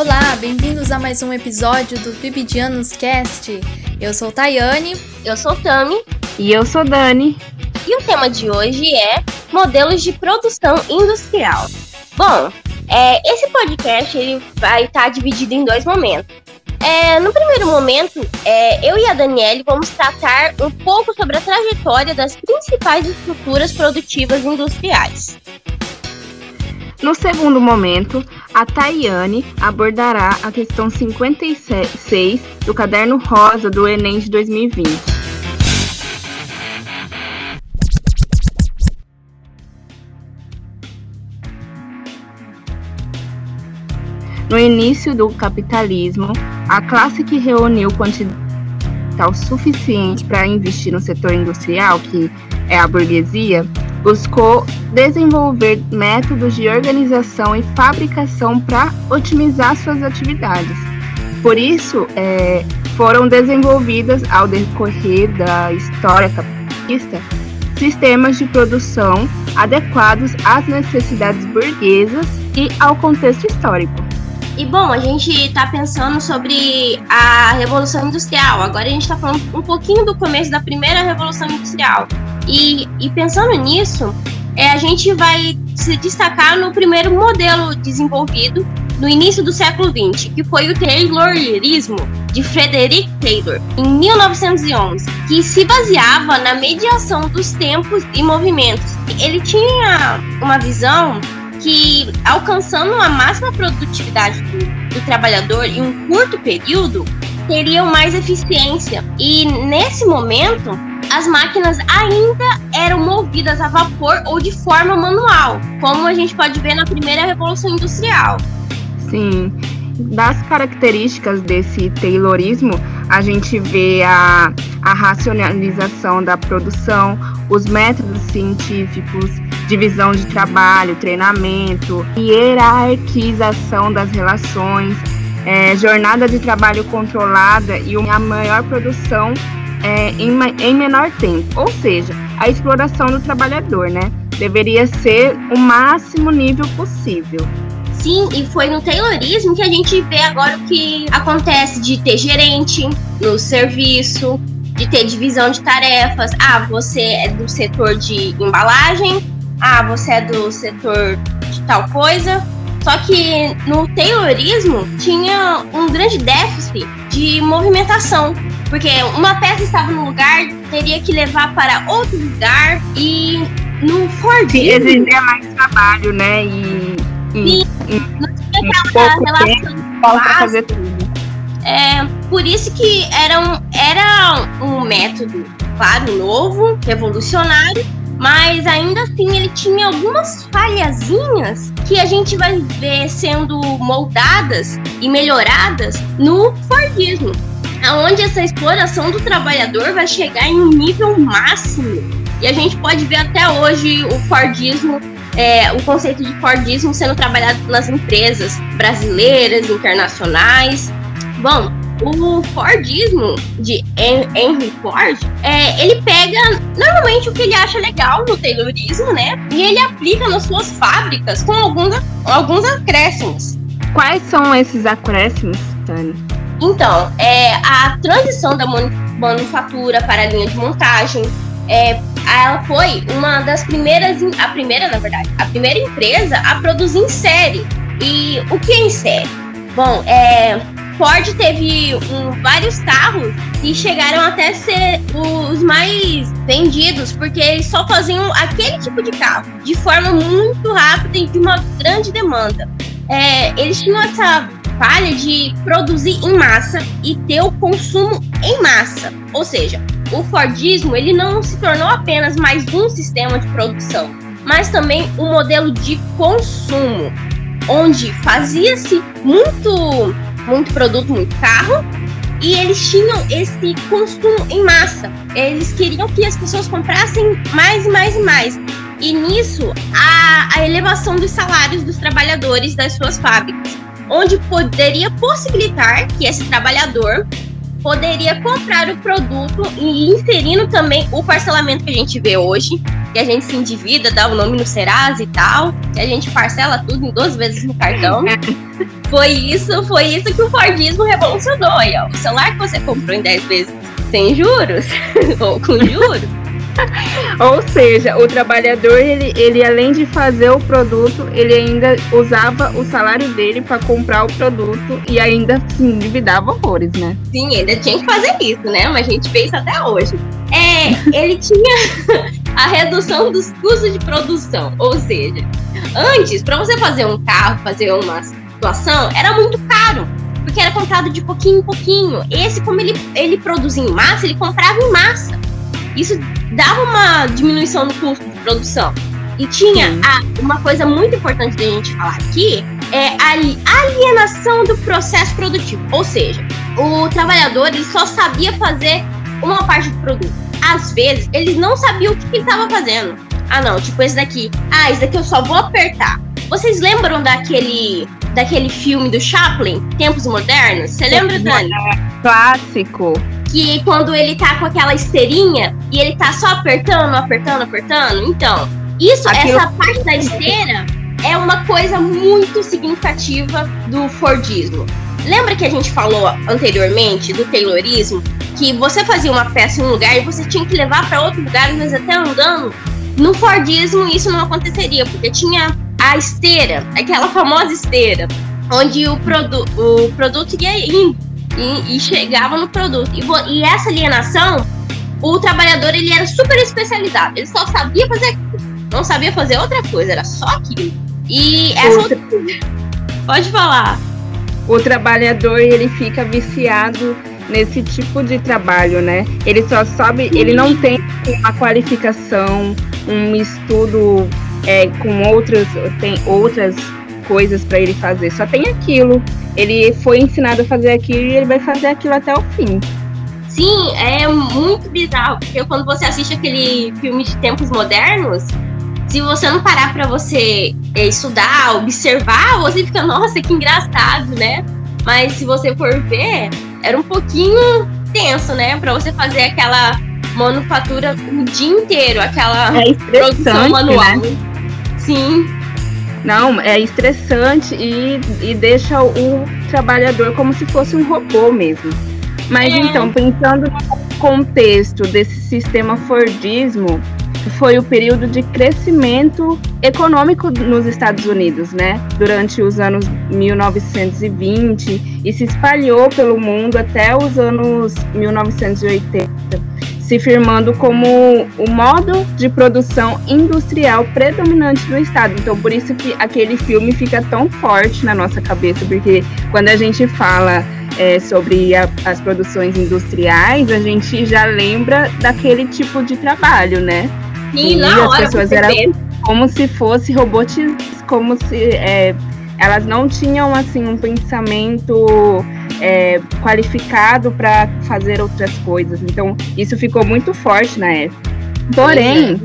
Olá, bem-vindos a mais um episódio do Bibidianos Cast. Eu sou Tayane. Eu sou Tami. E eu sou Dani. E o tema de hoje é modelos de produção industrial. Bom, é, esse podcast ele vai estar tá dividido em dois momentos. É, no primeiro momento, é, eu e a Daniele vamos tratar um pouco sobre a trajetória das principais estruturas produtivas industriais. No segundo momento, a Tayane abordará a questão 56 do caderno rosa do Enem de 2020. No início do capitalismo, a classe que reuniu quantidade suficiente para investir no setor industrial, que é a burguesia, buscou desenvolver métodos de organização e fabricação para otimizar suas atividades. Por isso, é, foram desenvolvidas, ao decorrer da história capitalista, sistemas de produção adequados às necessidades burguesas e ao contexto histórico. E bom, a gente está pensando sobre a Revolução Industrial. Agora a gente está falando um pouquinho do começo da primeira Revolução Industrial. E, e pensando nisso, é, a gente vai se destacar no primeiro modelo desenvolvido no início do século XX, que foi o Taylorismo de Frederick Taylor, em 1911, que se baseava na mediação dos tempos e movimentos. Ele tinha uma visão que, alcançando a máxima produtividade do, do trabalhador em um curto período, teriam mais eficiência. E nesse momento, as máquinas ainda eram movidas a vapor ou de forma manual, como a gente pode ver na primeira revolução industrial. Sim, das características desse Taylorismo, a gente vê a, a racionalização da produção, os métodos científicos, divisão de trabalho, treinamento, hierarquização das relações, é, jornada de trabalho controlada e uma maior produção é, em, em menor tempo. Ou seja, a exploração do trabalhador, né? Deveria ser o máximo nível possível. Sim, e foi no Taylorismo que a gente vê agora o que acontece de ter gerente no serviço, de ter divisão de tarefas. Ah, você é do setor de embalagem, ah, você é do setor de tal coisa. Só que no Taylorismo tinha um grande déficit de movimentação, porque uma peça estava num lugar, teria que levar para outro lugar e no Fordismo... Exigia mais trabalho, né? E, e, e não tinha aquela relação para fazer tudo. É, por isso que era um, era um método, claro, novo, revolucionário, mas ainda assim ele tinha algumas falhazinhas que a gente vai ver sendo moldadas e melhoradas no Fordismo, aonde essa exploração do trabalhador vai chegar em um nível máximo. E a gente pode ver até hoje o Fordismo é, o conceito de Fordismo sendo trabalhado nas empresas brasileiras, internacionais. Bom, o Fordismo de Henry Ford, é, ele pega normalmente o que ele acha legal no Taylorismo, né? E ele aplica nas suas fábricas com alguns, alguns acréscimos. Quais são esses acréscimos, Tânia? Então, é, a transição da manufatura para a linha de montagem, é, ela foi uma das primeiras, a primeira, na verdade, a primeira empresa a produzir em série. E o que é em série? Bom, é, Ford teve um, vários carros que chegaram até ser os mais vendidos, porque eles só faziam aquele tipo de carro de forma muito rápida e de uma grande demanda. É, eles tinham essa falha de produzir em massa e ter o consumo em massa. Ou seja, o Fordismo ele não se tornou apenas mais um sistema de produção, mas também um modelo de consumo, onde fazia-se muito muito produto, muito carro, e eles tinham esse consumo em massa. Eles queriam que as pessoas comprassem mais e mais e mais. E nisso, a, a elevação dos salários dos trabalhadores das suas fábricas, onde poderia possibilitar que esse trabalhador poderia comprar o produto e inserindo também o parcelamento que a gente vê hoje, que a gente se endivida, dá o nome no Serasa e tal, que a gente parcela tudo em duas vezes no cartão. Foi isso, foi isso que o Fordismo revolucionou. Aí, ó, o celular que você comprou em 10 vezes sem juros, ou com juros, Ou seja, o trabalhador, ele, ele além de fazer o produto, ele ainda usava o salário dele para comprar o produto e ainda se endividava horrores, né? Sim, ainda tinha que fazer isso, né? Mas a gente fez até hoje. É, ele tinha a redução dos custos de produção. Ou seja, antes, para você fazer um carro, fazer uma situação, era muito caro. Porque era comprado de pouquinho em pouquinho. Esse, como ele, ele produzia em massa, ele comprava em massa. Isso dava uma diminuição no custo de produção. E tinha a, uma coisa muito importante da gente falar aqui, é a alienação do processo produtivo. Ou seja, o trabalhador ele só sabia fazer uma parte do produto. Às vezes, ele não sabia o que ele estava fazendo. Ah, não, tipo esse daqui. Ah, esse daqui eu só vou apertar. Vocês lembram daquele daquele filme do Chaplin, Tempos Modernos? Você lembra, Dani? Clássico que quando ele tá com aquela esteirinha e ele tá só apertando, apertando, apertando. Então, isso, Aquilo... essa parte da esteira é uma coisa muito significativa do Fordismo. Lembra que a gente falou anteriormente do Taylorismo? Que você fazia uma peça em um lugar e você tinha que levar para outro lugar, mas até andando? No Fordismo isso não aconteceria, porque tinha a esteira, aquela famosa esteira, onde o, produ o produto ia indo e, e chegava no produto. E, e, essa alienação, o trabalhador ele era super especializado. Ele só sabia fazer aquilo. Não sabia fazer outra coisa, era só aquilo. E essa outra... Pode falar. O trabalhador ele fica viciado nesse tipo de trabalho, né? Ele só sabe, ele não tem uma qualificação, um estudo é, com outras, tem outras coisas para ele fazer, só tem aquilo. Ele foi ensinado a fazer aquilo e ele vai fazer aquilo até o fim. Sim, é muito bizarro, porque quando você assiste aquele filme de tempos modernos, se você não parar para você é, estudar, observar, você fica, nossa, que engraçado, né? Mas se você for ver, era um pouquinho tenso, né? Para você fazer aquela manufatura o dia inteiro, aquela é produção manual. Né? Sim. Não, é estressante e, e deixa o trabalhador como se fosse um robô mesmo. Mas é. então, pensando no contexto desse sistema Fordismo, foi o período de crescimento econômico nos Estados Unidos, né? Durante os anos 1920 e se espalhou pelo mundo até os anos 1980 se firmando como o modo de produção industrial predominante do estado. Então, por isso que aquele filme fica tão forte na nossa cabeça, porque quando a gente fala é, sobre a, as produções industriais, a gente já lembra daquele tipo de trabalho, né? Sim, e as pessoas eram como se fosse robotizadas, como se é, elas não tinham assim um pensamento é, qualificado para fazer outras coisas. Então, isso ficou muito forte na época. Porém,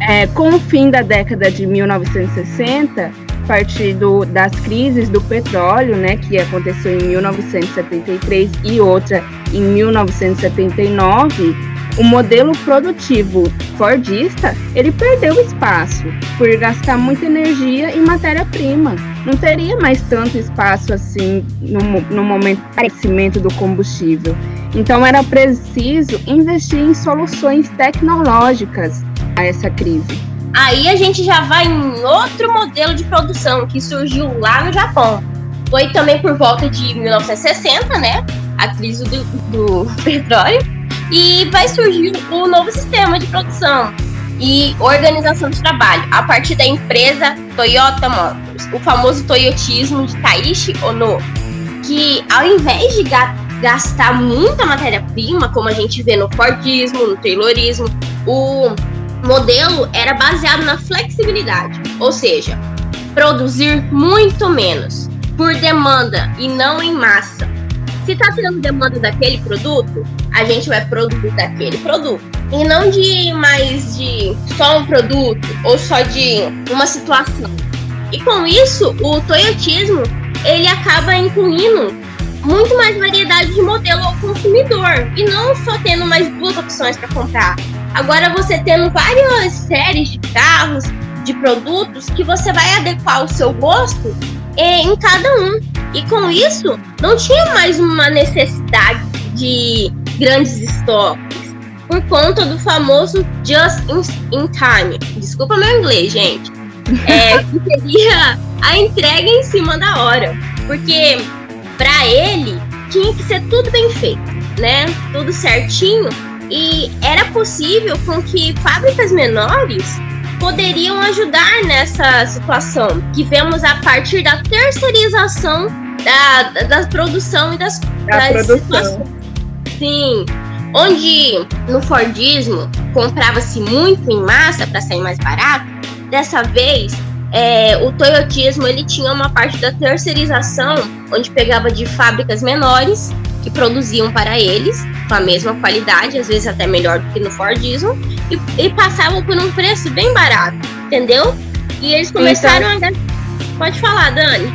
é, com o fim da década de 1960, a partir do, das crises do petróleo, né, que aconteceu em 1973 e outra em 1979, o modelo produtivo fordista ele perdeu espaço por gastar muita energia e matéria-prima. Não teria mais tanto espaço assim no, no momento do crescimento do combustível. Então era preciso investir em soluções tecnológicas a essa crise. Aí a gente já vai em outro modelo de produção que surgiu lá no Japão. Foi também por volta de 1960, né? A crise do, do petróleo e vai surgir um novo sistema de produção e organização de trabalho a partir da empresa Toyota Motors, o famoso toyotismo de Taishi Ono, que ao invés de ga gastar muita matéria-prima, como a gente vê no Fordismo, no Taylorismo, o modelo era baseado na flexibilidade, ou seja, produzir muito menos por demanda e não em massa se tá tendo demanda daquele produto, a gente vai produzir daquele produto. E não de mais de só um produto ou só de uma situação. E com isso, o toyotismo ele acaba incluindo muito mais variedade de modelo ao consumidor e não só tendo mais duas opções para comprar. Agora você tendo várias séries de carros, de produtos que você vai adequar o seu gosto em cada um. E com isso, não tinha mais uma necessidade de grandes estoques por conta do famoso just in time. Desculpa meu inglês, gente. É, que seria a entrega em cima da hora. Porque para ele tinha que ser tudo bem feito, né? Tudo certinho. E era possível com que fábricas menores poderiam ajudar nessa situação que vemos a partir da terceirização da, da, da produção e das, da das produção. situações. Sim, onde no Fordismo comprava-se muito em massa para sair mais barato, dessa vez é, o Toyotismo ele tinha uma parte da terceirização, onde pegava de fábricas menores que produziam para eles com a mesma qualidade, às vezes até melhor do que no Fordismo, e, e passavam por um preço bem barato, entendeu? E eles começaram então, a. Pode falar, Dani.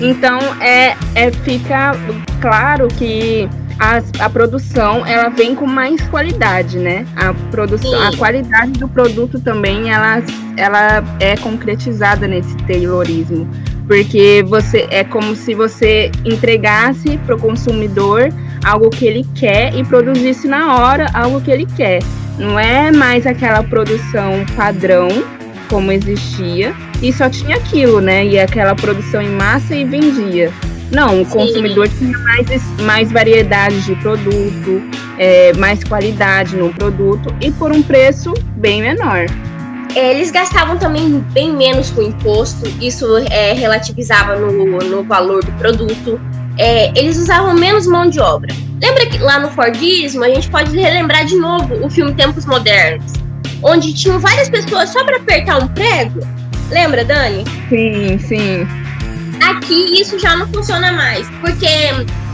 Então é, é fica claro que a, a produção ela vem com mais qualidade, né? A produção, Sim. a qualidade do produto também ela, ela é concretizada nesse Taylorismo, porque você é como se você entregasse para o consumidor algo que ele quer e produzisse na hora algo que ele quer. Não é mais aquela produção padrão como existia e só tinha aquilo, né? E aquela produção em massa e vendia. Não, o consumidor tinha mais, mais variedade de produto, é, mais qualidade no produto e por um preço bem menor. Eles gastavam também bem menos com imposto, isso é, relativizava no, no valor do produto. É, eles usavam menos mão de obra. Lembra que lá no Fordismo a gente pode relembrar de novo o filme Tempos Modernos, onde tinham várias pessoas só para apertar um prego? Lembra, Dani? Sim, sim. Aqui isso já não funciona mais, porque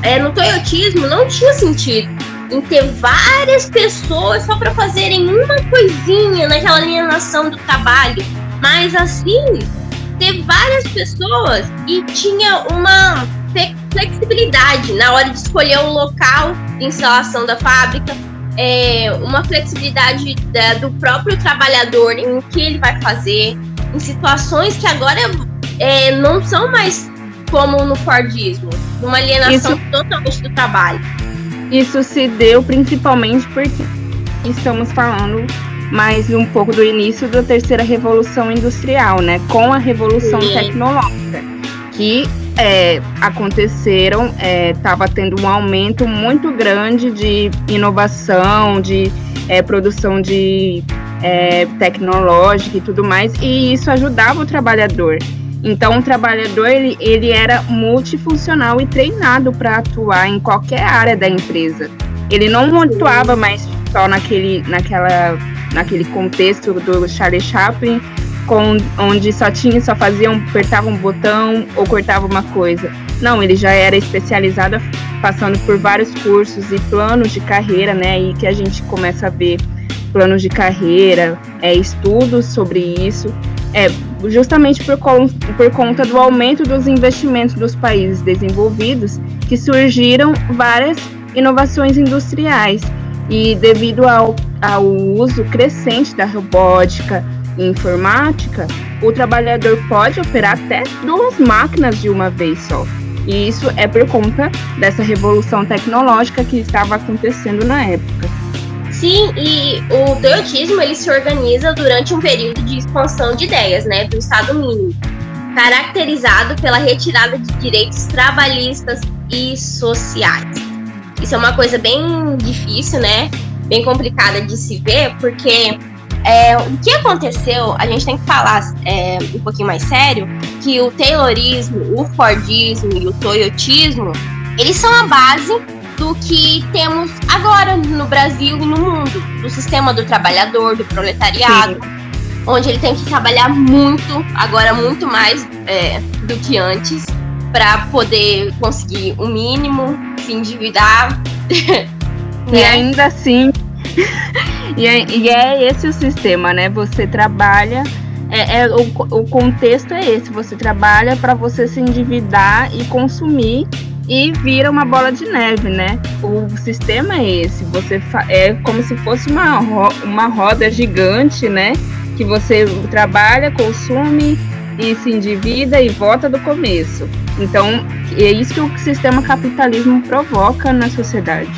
é, no toyotismo não tinha sentido em ter várias pessoas só para fazerem uma coisinha naquela alienação do trabalho, mas assim ter várias pessoas e tinha uma flexibilidade na hora de escolher o local de instalação da fábrica, é, uma flexibilidade da, do próprio trabalhador em o que ele vai fazer, em situações que agora é, não são mais como no Fordismo, uma alienação Isso... totalmente do trabalho. Isso se deu principalmente porque estamos falando mais um pouco do início da terceira revolução industrial, né? Com a revolução Sim. tecnológica, que é, aconteceram, estava é, tendo um aumento muito grande de inovação, de é, produção de é, tecnológica e tudo mais, e isso ajudava o trabalhador. Então, o trabalhador ele, ele era multifuncional e treinado para atuar em qualquer área da empresa. Ele não atuava mais só naquele, naquela, naquele contexto do Charlie Chaplin, com, onde só tinha, só faziam, apertava um botão ou cortava uma coisa. Não, ele já era especializado, passando por vários cursos e planos de carreira, né? E que a gente começa a ver planos de carreira, é, estudos sobre isso, é, justamente por, por conta do aumento dos investimentos dos países desenvolvidos, que surgiram várias inovações industriais e devido ao, ao uso crescente da robótica, informática, o trabalhador pode operar até duas máquinas de uma vez só. E isso é por conta dessa revolução tecnológica que estava acontecendo na época. Sim, e o toyotismo ele se organiza durante um período de expansão de ideias, né, do Estado mínimo, caracterizado pela retirada de direitos trabalhistas e sociais. Isso é uma coisa bem difícil, né, bem complicada de se ver, porque é, o que aconteceu, a gente tem que falar é, um pouquinho mais sério, que o Taylorismo, o Fordismo e o Toyotismo, eles são a base do que temos agora no Brasil e no mundo, do sistema do trabalhador, do proletariado, Sim. onde ele tem que trabalhar muito, agora muito mais é, do que antes, para poder conseguir o mínimo, se endividar. E né? ainda assim e, é, e é esse o sistema, né? Você trabalha é, é, o, o contexto é esse: você trabalha para você se endividar e consumir e vira uma bola de neve, né? O sistema é esse: você é como se fosse uma, ro uma roda gigante, né? Que você trabalha, consome e se endivida e volta do começo. Então, é isso que o sistema capitalismo provoca na sociedade.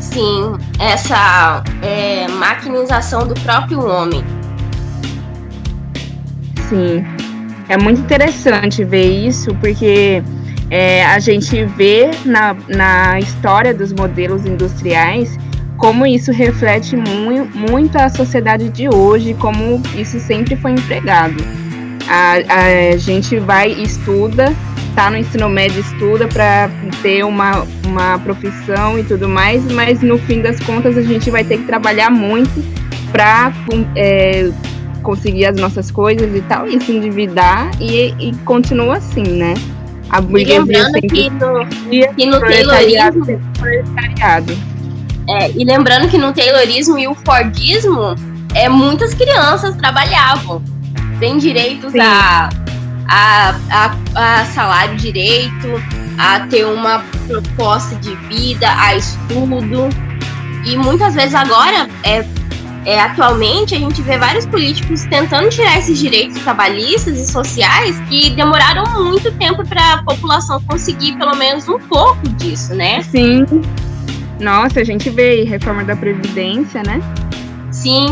Sim, essa é, maquinização do próprio homem. Sim, é muito interessante ver isso, porque é, a gente vê na, na história dos modelos industriais como isso reflete mu muito a sociedade de hoje, como isso sempre foi empregado. A, a gente vai estuda, tá no ensino médio, estuda para ter uma, uma profissão e tudo mais, mas no fim das contas a gente vai ter que trabalhar muito para é, conseguir as nossas coisas e tal, e se endividar e, e continua assim, né? A e lembrando que no, que no Taylorismo. É, e lembrando que no Taylorismo e o Fordismo, é, muitas crianças trabalhavam. Têm direitos a, a, a, a salário direito, a ter uma proposta de vida, a estudo. E muitas vezes agora é, é, atualmente a gente vê vários políticos tentando tirar esses direitos trabalhistas e sociais que demoraram muito tempo para a população conseguir pelo menos um pouco disso, né? Sim. Nossa, a gente vê reforma da Previdência, né? Sim,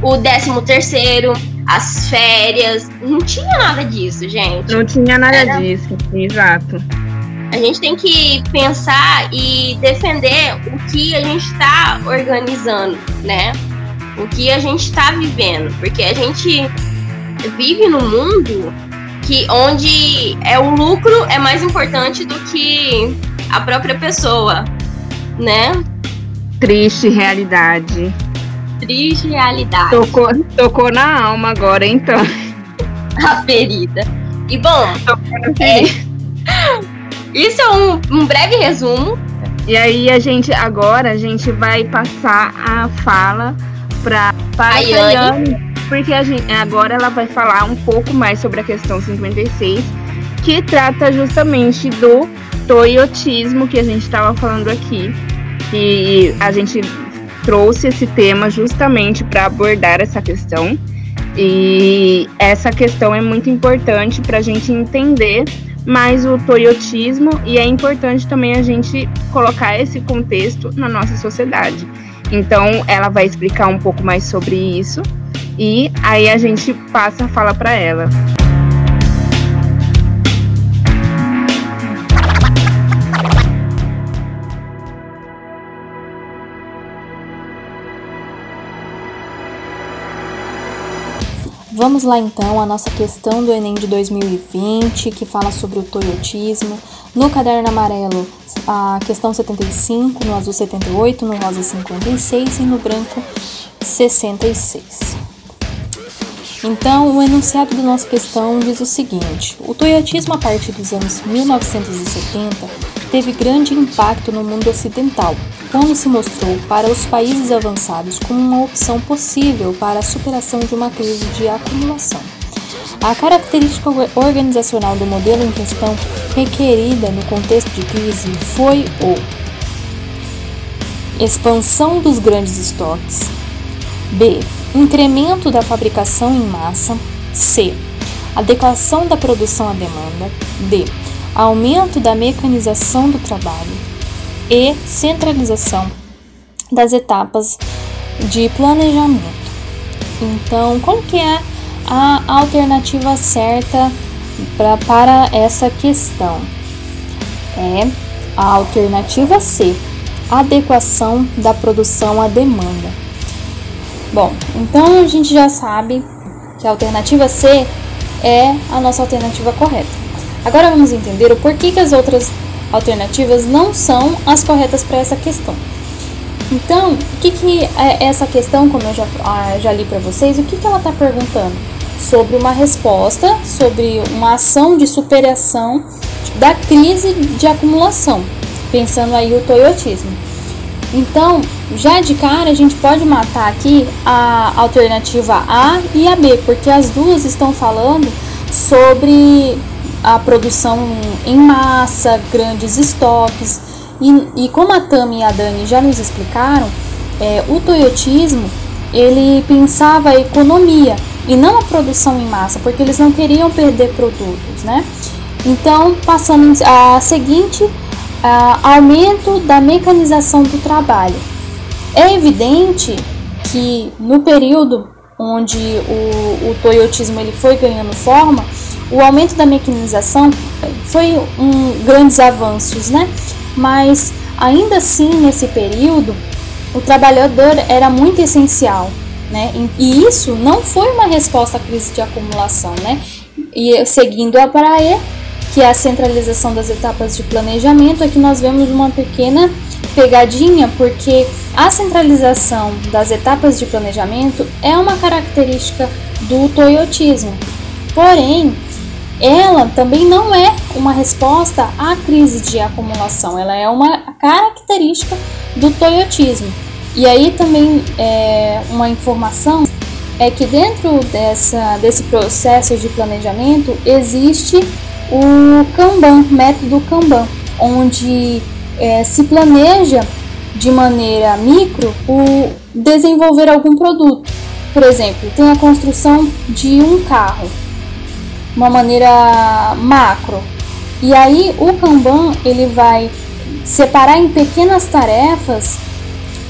o 13 terceiro, as férias, não tinha nada disso, gente. Não tinha nada Era... disso, exato. A gente tem que pensar e defender o que a gente está organizando, né? O que a gente está vivendo, porque a gente vive num mundo que onde é o lucro é mais importante do que a própria pessoa, né? Triste realidade. Triste realidade. Tocou, tocou na alma agora, então. A ferida. E bom, é, isso é um, um breve resumo. E aí a gente agora a gente vai passar a fala para para a Yane, porque a gente, agora ela vai falar um pouco mais sobre a questão 56, que trata justamente do toyotismo que a gente estava falando aqui. E a gente trouxe esse tema justamente para abordar essa questão. E essa questão é muito importante para a gente entender mais o toyotismo e é importante também a gente colocar esse contexto na nossa sociedade. Então, ela vai explicar um pouco mais sobre isso e aí a gente passa a fala para ela. Vamos lá então à nossa questão do Enem de 2020, que fala sobre o toyotismo. No caderno amarelo, a questão 75, no azul 78, no rosa 56 e no branco 66. Então, o enunciado da nossa questão diz o seguinte: o toyotismo, a partir dos anos 1970, teve grande impacto no mundo ocidental, quando se mostrou para os países avançados como uma opção possível para a superação de uma crise de acumulação. A característica organizacional do modelo em questão requerida no contexto de crise foi o expansão dos grandes estoques, b. incremento da fabricação em massa, c. adequação da produção à demanda, d. aumento da mecanização do trabalho e centralização das etapas de planejamento. Então, qual que é a alternativa certa pra, para essa questão? É a alternativa C, adequação da produção à demanda. Bom, então a gente já sabe que a alternativa C é a nossa alternativa correta. Agora vamos entender o porquê que as outras alternativas não são as corretas para essa questão. Então, o que, que é essa questão, como eu já, ah, já li para vocês, o que, que ela está perguntando? Sobre uma resposta, sobre uma ação de superação da crise de acumulação, pensando aí o toyotismo. Então, já de cara, a gente pode matar aqui a alternativa A e a B, porque as duas estão falando sobre a produção em massa, grandes estoques e, e como a Tami e a Dani já nos explicaram, é, o toyotismo ele pensava a economia, e não a produção em massa, porque eles não queriam perder produtos, né? Então, passando a seguinte, a aumento da mecanização do trabalho. É evidente que no período onde o, o toyotismo ele foi ganhando forma, o aumento da mecanização foi um grandes avanços, né? Mas ainda assim nesse período o trabalhador era muito essencial, né? E isso não foi uma resposta à crise de acumulação, né? E seguindo a praia, que é a centralização das etapas de planejamento, aqui nós vemos uma pequena pegadinha, porque a centralização das etapas de planejamento é uma característica do toyotismo. Porém, ela também não é uma resposta à crise de acumulação, ela é uma característica do toyotismo. E aí também é, uma informação é que dentro dessa, desse processo de planejamento existe o Kanban, método Kanban, onde é, se planeja de maneira micro o desenvolver algum produto. Por exemplo, tem a construção de um carro, uma maneira macro. E aí o Kanban ele vai separar em pequenas tarefas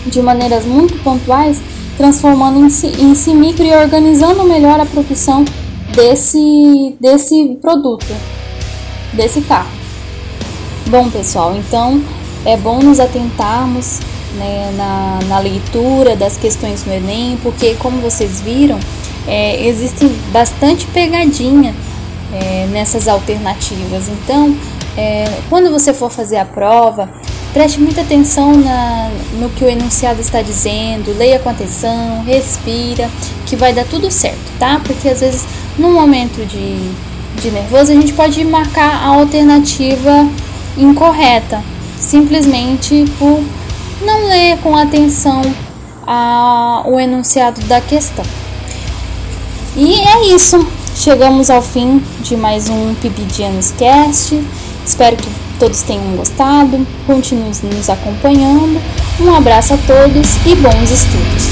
de maneiras muito pontuais, transformando em si, em si micro e organizando melhor a produção desse, desse produto, desse carro. Bom, pessoal, então é bom nos atentarmos né, na, na, leitura das questões no Enem, porque, como vocês viram, é, existe bastante pegadinha é, nessas alternativas. Então, é, quando você for fazer a prova, preste muita atenção na, no que o enunciado está dizendo, leia com atenção, respira, que vai dar tudo certo, tá? Porque às vezes, num momento de, de nervoso, a gente pode marcar a alternativa incorreta simplesmente por não ler com atenção a, o enunciado da questão. E é isso. Chegamos ao fim de mais um Pibidianos Cast. Espero que todos tenham gostado. Continuem nos acompanhando. Um abraço a todos e bons estudos.